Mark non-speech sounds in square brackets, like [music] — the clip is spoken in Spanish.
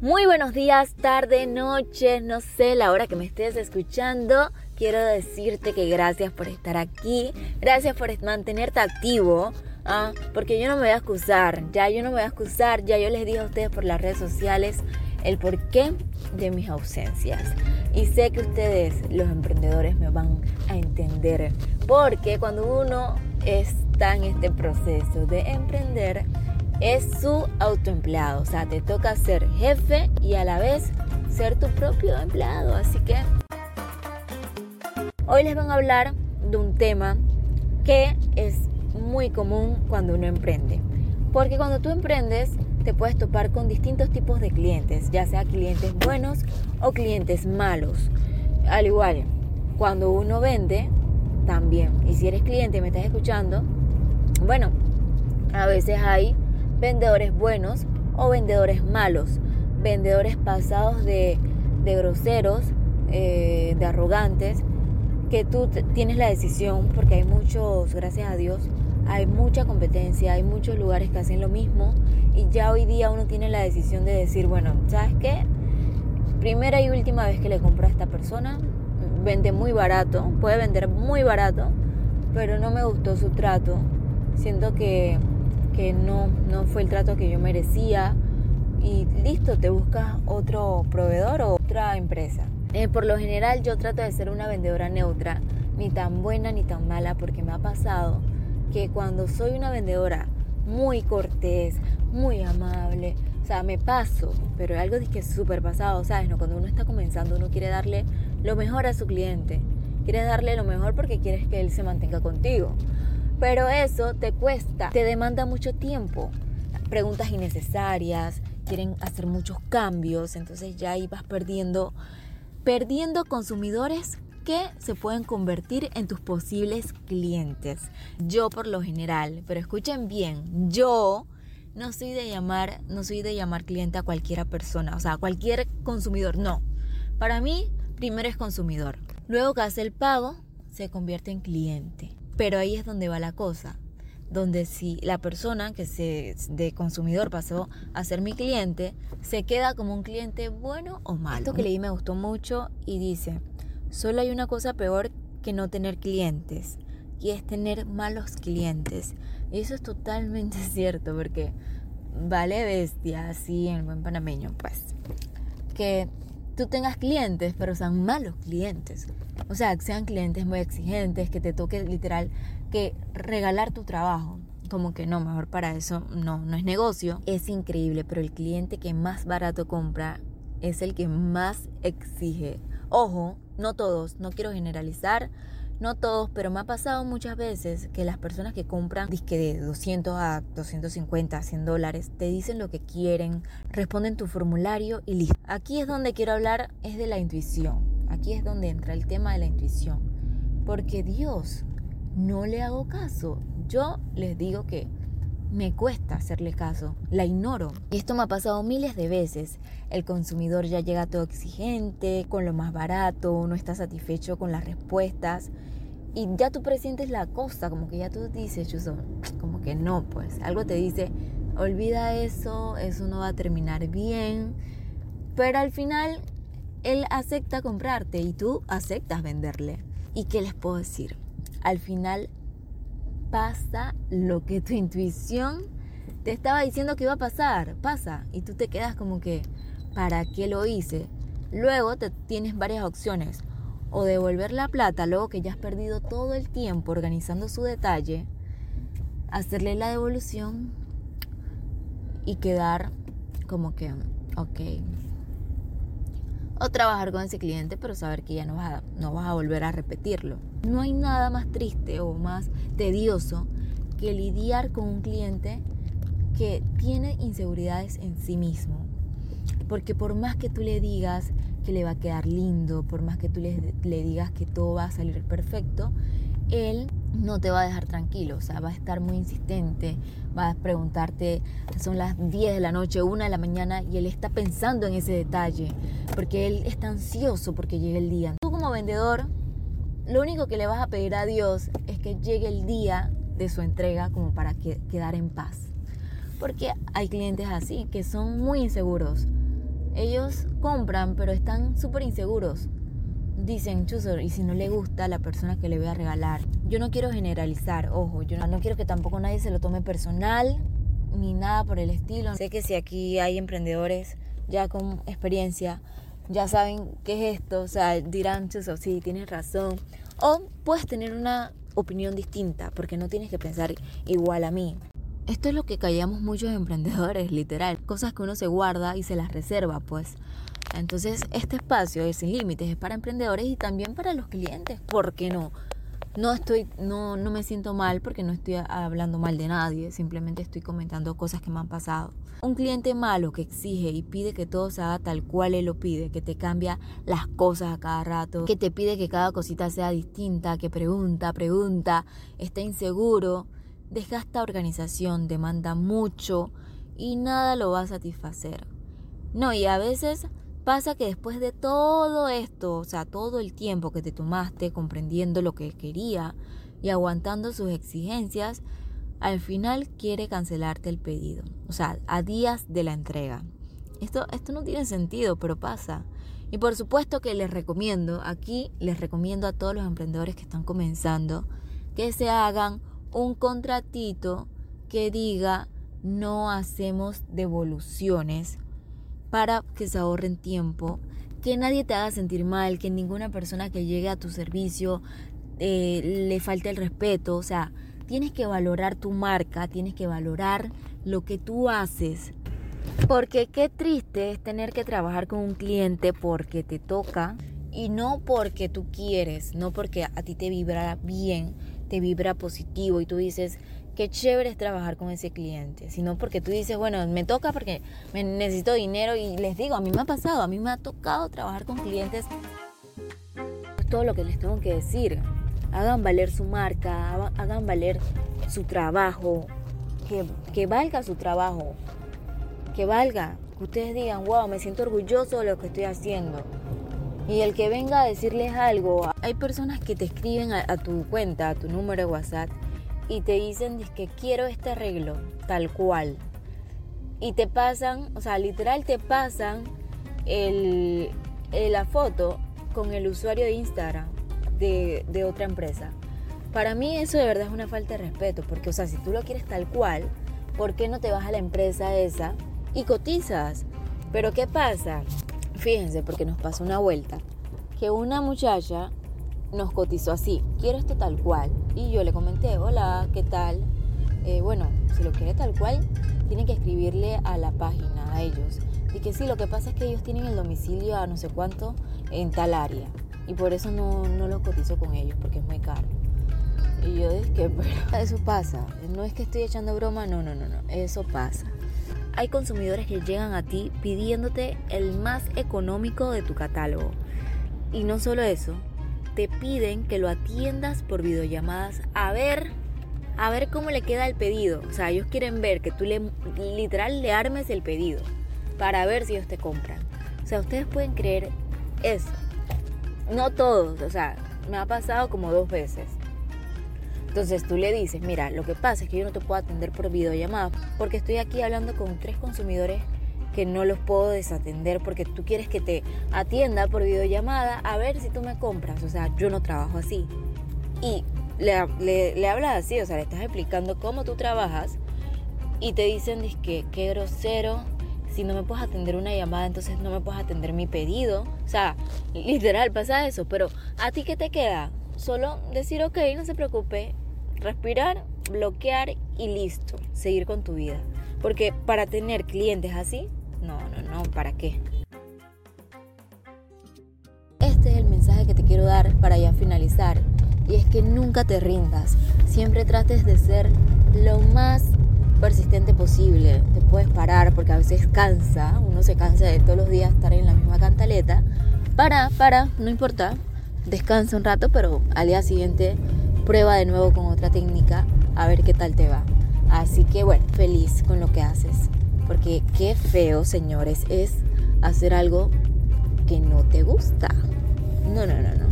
Muy buenos días, tarde, noche, no sé la hora que me estés escuchando. Quiero decirte que gracias por estar aquí, gracias por mantenerte activo, ¿ah? porque yo no me voy a excusar, ya yo no me voy a excusar, ya yo les dije a ustedes por las redes sociales el porqué de mis ausencias. Y sé que ustedes, los emprendedores, me van a entender, porque cuando uno está en este proceso de emprender, es su autoempleado. O sea, te toca ser jefe y a la vez ser tu propio empleado. Así que hoy les van a hablar de un tema que es muy común cuando uno emprende. Porque cuando tú emprendes te puedes topar con distintos tipos de clientes, ya sea clientes buenos o clientes malos. Al igual, cuando uno vende, también. Y si eres cliente y me estás escuchando, bueno, a veces hay vendedores buenos o vendedores malos, vendedores pasados de, groseros, eh, de arrogantes, que tú tienes la decisión, porque hay muchos, gracias a Dios, hay mucha competencia, hay muchos lugares que hacen lo mismo y ya hoy día uno tiene la decisión de decir, bueno, ¿sabes qué? Primera y última vez que le compro a esta persona, vende muy barato, puede vender muy barato, pero no me gustó su trato, siento que que no, no fue el trato que yo merecía y listo, te buscas otro proveedor o otra empresa. Eh, por lo general yo trato de ser una vendedora neutra, ni tan buena ni tan mala, porque me ha pasado que cuando soy una vendedora muy cortés, muy amable, o sea, me paso, pero algo que es súper pasado, ¿sabes? No? Cuando uno está comenzando, uno quiere darle lo mejor a su cliente, quieres darle lo mejor porque quieres que él se mantenga contigo. Pero eso te cuesta, te demanda mucho tiempo. Preguntas innecesarias, quieren hacer muchos cambios, entonces ya ahí vas perdiendo, perdiendo consumidores que se pueden convertir en tus posibles clientes. Yo por lo general, pero escuchen bien, yo no soy de llamar, no soy de llamar cliente a cualquiera persona, o sea, a cualquier consumidor, no. Para mí, primero es consumidor. Luego que hace el pago, se convierte en cliente. Pero ahí es donde va la cosa, donde si la persona que se de consumidor pasó a ser mi cliente, se queda como un cliente bueno o malo. Esto que leí me gustó mucho y dice, solo hay una cosa peor que no tener clientes y es tener malos clientes. Y eso es totalmente [laughs] cierto porque vale bestia, así en buen panameño, pues. Que tú tengas clientes, pero sean malos clientes. O sea, que sean clientes muy exigentes, que te toque literal que regalar tu trabajo. Como que no, mejor para eso no, no es negocio. Es increíble, pero el cliente que más barato compra es el que más exige. Ojo, no todos, no quiero generalizar, no todos, pero me ha pasado muchas veces que las personas que compran disque de 200 a 250, 100 dólares, te dicen lo que quieren, responden tu formulario y listo. Aquí es donde quiero hablar, es de la intuición. Aquí es donde entra el tema de la intuición. Porque Dios, no le hago caso. Yo les digo que me cuesta hacerle caso, la ignoro. Y esto me ha pasado miles de veces. El consumidor ya llega todo exigente, con lo más barato, no está satisfecho con las respuestas. Y ya tú presientes la cosa, como que ya tú dices, Chuso, como que no, pues algo te dice, olvida eso, eso no va a terminar bien. Pero al final, él acepta comprarte y tú aceptas venderle. ¿Y qué les puedo decir? Al final pasa lo que tu intuición te estaba diciendo que iba a pasar, pasa. Y tú te quedas como que, ¿para qué lo hice? Luego te tienes varias opciones. O devolver la plata luego que ya has perdido todo el tiempo organizando su detalle, hacerle la devolución y quedar como que, ok, o trabajar con ese cliente, pero saber que ya no vas, a, no vas a volver a repetirlo. No hay nada más triste o más tedioso que lidiar con un cliente que tiene inseguridades en sí mismo. Porque por más que tú le digas que le va a quedar lindo, por más que tú le, le digas que todo va a salir perfecto, él no te va a dejar tranquilo, o sea, va a estar muy insistente, va a preguntarte, son las 10 de la noche, 1 de la mañana y él está pensando en ese detalle, porque él está ansioso porque llegue el día. Tú como vendedor, lo único que le vas a pedir a Dios es que llegue el día de su entrega como para quedar en paz. Porque hay clientes así, que son muy inseguros. ellos compran, pero están súper inseguros. Dicen, chuzo, y si no le gusta a la persona que le voy a regalar. Yo no quiero generalizar, ojo, yo no quiero que tampoco nadie se lo tome personal ni nada por el estilo. Sé que si aquí hay emprendedores ya con experiencia, ya saben qué es esto, o sea, dirán, chuzo, sí, tienes razón. O puedes tener una opinión distinta, porque no tienes que pensar igual a mí. Esto es lo que callamos muchos [laughs] emprendedores, literal. Cosas que uno se guarda y se las reserva, pues. Entonces, este espacio es sin límites, es para emprendedores y también para los clientes. ¿Por qué no? No estoy, no, no me siento mal porque no estoy hablando mal de nadie, simplemente estoy comentando cosas que me han pasado. Un cliente malo que exige y pide que todo se haga tal cual él lo pide, que te cambia las cosas a cada rato, que te pide que cada cosita sea distinta, que pregunta, pregunta, está inseguro esta organización, demanda mucho y nada lo va a satisfacer. No, y a veces pasa que después de todo esto, o sea, todo el tiempo que te tomaste comprendiendo lo que quería y aguantando sus exigencias, al final quiere cancelarte el pedido, o sea, a días de la entrega. Esto, esto no tiene sentido, pero pasa. Y por supuesto que les recomiendo, aquí les recomiendo a todos los emprendedores que están comenzando, que se hagan un contratito que diga no hacemos devoluciones para que se ahorren tiempo, que nadie te haga sentir mal, que ninguna persona que llegue a tu servicio eh, le falte el respeto, o sea, tienes que valorar tu marca, tienes que valorar lo que tú haces. Porque qué triste es tener que trabajar con un cliente porque te toca y no porque tú quieres, no porque a ti te vibra bien, te vibra positivo y tú dices, qué chévere es trabajar con ese cliente, sino porque tú dices, bueno, me toca porque me necesito dinero y les digo, a mí me ha pasado, a mí me ha tocado trabajar con clientes. Es todo lo que les tengo que decir. Hagan valer su marca, hagan valer su trabajo, que, que valga su trabajo, que valga, que ustedes digan, wow, me siento orgulloso de lo que estoy haciendo. Y el que venga a decirles algo, hay personas que te escriben a, tu cuenta, a tu número de WhatsApp, y te dicen que quiero este arreglo, tal cual. Y te pasan, o sea, literal te pasan la foto con el usuario de Instagram de, de otra empresa. Para mí eso de verdad es una falta de respeto, porque, o sea, si tú lo quieres tal cual, ¿por qué no te vas a la empresa esa y cotizas? Pero ¿qué pasa? Fíjense, porque nos pasó una vuelta, que una muchacha nos cotizó así, quiero esto tal cual. Y yo le comenté, hola, ¿qué tal? Eh, bueno, si lo quiere tal cual, tiene que escribirle a la página, a ellos. Y que sí, lo que pasa es que ellos tienen el domicilio a no sé cuánto en tal área. Y por eso no, no lo cotizo con ellos, porque es muy caro. Y yo dije, pero [laughs] eso pasa. No es que estoy echando broma, no, no, no, no. Eso pasa hay consumidores que llegan a ti pidiéndote el más económico de tu catálogo. Y no solo eso, te piden que lo atiendas por videollamadas a ver a ver cómo le queda el pedido. O sea, ellos quieren ver que tú le literal le armes el pedido para ver si ellos te compran. O sea, ustedes pueden creer eso. No todos, o sea, me ha pasado como dos veces. Entonces tú le dices, mira, lo que pasa es que yo no te puedo atender por videollamada porque estoy aquí hablando con tres consumidores que no los puedo desatender porque tú quieres que te atienda por videollamada a ver si tú me compras. O sea, yo no trabajo así. Y le, hablas así, o sea, le estás explicando cómo tú trabajas y te dicen, que qué grosero, si no me puedes atender una llamada, entonces no me puedes atender mi pedido. O sea, literal pasa eso, pero ¿a ti qué te queda? Solo decir, ok, no se preocupe, respirar, bloquear y listo, seguir con tu vida. Porque para tener clientes así, no, no, no, ¿para qué? Este es el mensaje que te quiero dar para ya finalizar. Y es que nunca te rindas. Siempre trates de ser lo más persistente posible. Te puedes parar porque a veces cansa. Uno se cansa de todos los días estar en la misma cantaleta. Para, para, no importa descansa un rato, pero al día siguiente prueba de nuevo con otra técnica a ver qué tal te va. Así que bueno, feliz con lo que haces. Porque qué feo, señores, es hacer algo que no te gusta. No, no, no, no.